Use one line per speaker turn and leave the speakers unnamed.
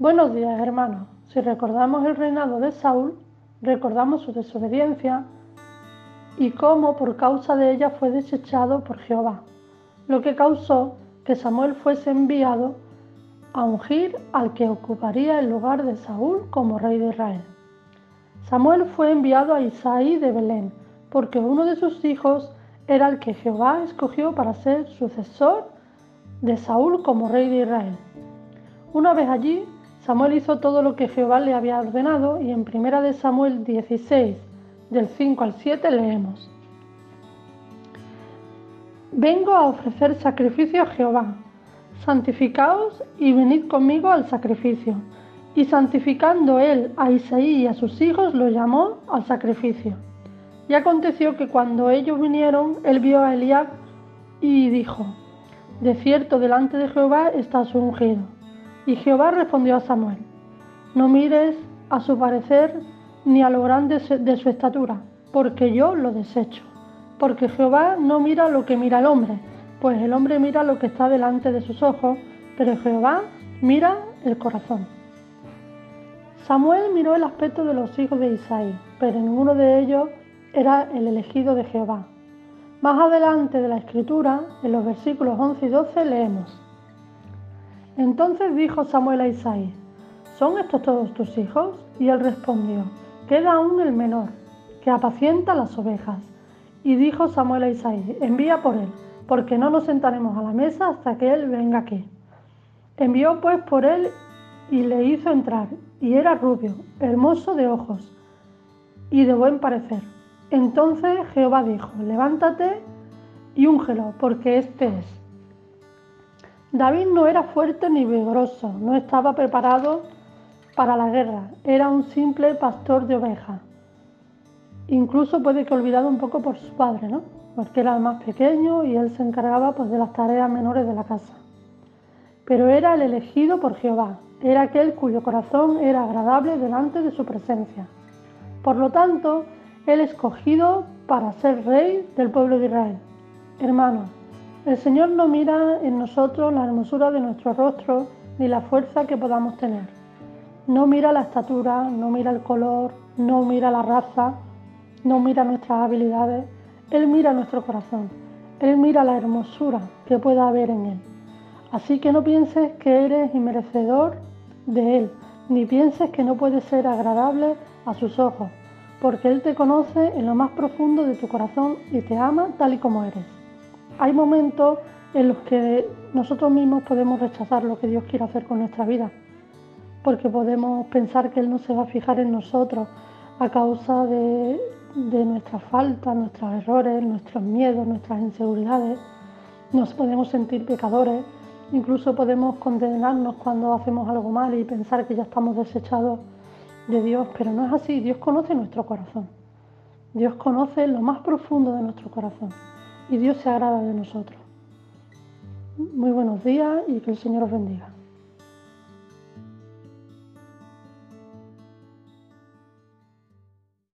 Buenos días, hermanos. Si recordamos el reinado de Saúl, recordamos su desobediencia y cómo por causa de ella fue desechado por Jehová, lo que causó que Samuel fuese enviado a ungir al que ocuparía el lugar de Saúl como rey de Israel. Samuel fue enviado a Isaí de Belén, porque uno de sus hijos era el que Jehová escogió para ser sucesor de Saúl como rey de Israel. Una vez allí, Samuel hizo todo lo que Jehová le había ordenado y en 1 de Samuel 16, del 5 al 7 leemos. Vengo a ofrecer sacrificio a Jehová. Santificaos y venid conmigo al sacrificio. Y santificando él a Isaí y a sus hijos, lo llamó al sacrificio. Y aconteció que cuando ellos vinieron, él vio a Eliab y dijo, De cierto, delante de Jehová está su ungido. Y Jehová respondió a Samuel, No mires a su parecer ni a lo grande de su estatura, porque yo lo desecho. Porque Jehová no mira lo que mira el hombre, pues el hombre mira lo que está delante de sus ojos, pero Jehová mira el corazón. Samuel miró el aspecto de los hijos de Isaí, pero ninguno de ellos era el elegido de Jehová. Más adelante de la escritura, en los versículos 11 y 12, leemos. Entonces dijo Samuel a Isaí, ¿son estos todos tus hijos? Y él respondió, queda aún el menor, que apacienta las ovejas. Y dijo Samuel a Isaí, envía por él, porque no nos sentaremos a la mesa hasta que él venga aquí. Envió pues por él y le hizo entrar, y era rubio, hermoso de ojos y de buen parecer. Entonces Jehová dijo, levántate y úngelo, porque este es. David no era fuerte ni vigoroso, no estaba preparado para la guerra, era un simple pastor de ovejas. Incluso puede que olvidado un poco por su padre, ¿no? Porque era el más pequeño y él se encargaba pues, de las tareas menores de la casa. Pero era el elegido por Jehová, era aquel cuyo corazón era agradable delante de su presencia. Por lo tanto, el escogido para ser rey del pueblo de Israel. Hermanos, el Señor no mira en nosotros la hermosura de nuestro rostro ni la fuerza que podamos tener. No mira la estatura, no mira el color, no mira la raza, no mira nuestras habilidades. Él mira nuestro corazón. Él mira la hermosura que pueda haber en Él. Así que no pienses que eres inmerecedor de Él, ni pienses que no puede ser agradable a sus ojos, porque Él te conoce en lo más profundo de tu corazón y te ama tal y como eres. Hay momentos en los que nosotros mismos podemos rechazar lo que Dios quiere hacer con nuestra vida, porque podemos pensar que Él no se va a fijar en nosotros a causa de, de nuestras faltas, nuestros errores, nuestros miedos, nuestras inseguridades. Nos podemos sentir pecadores Incluso podemos condenarnos cuando hacemos algo mal y pensar que ya estamos desechados de Dios, pero no es así. Dios conoce nuestro corazón. Dios conoce lo más profundo de nuestro corazón y Dios se agrada de nosotros. Muy buenos días y que el Señor os bendiga.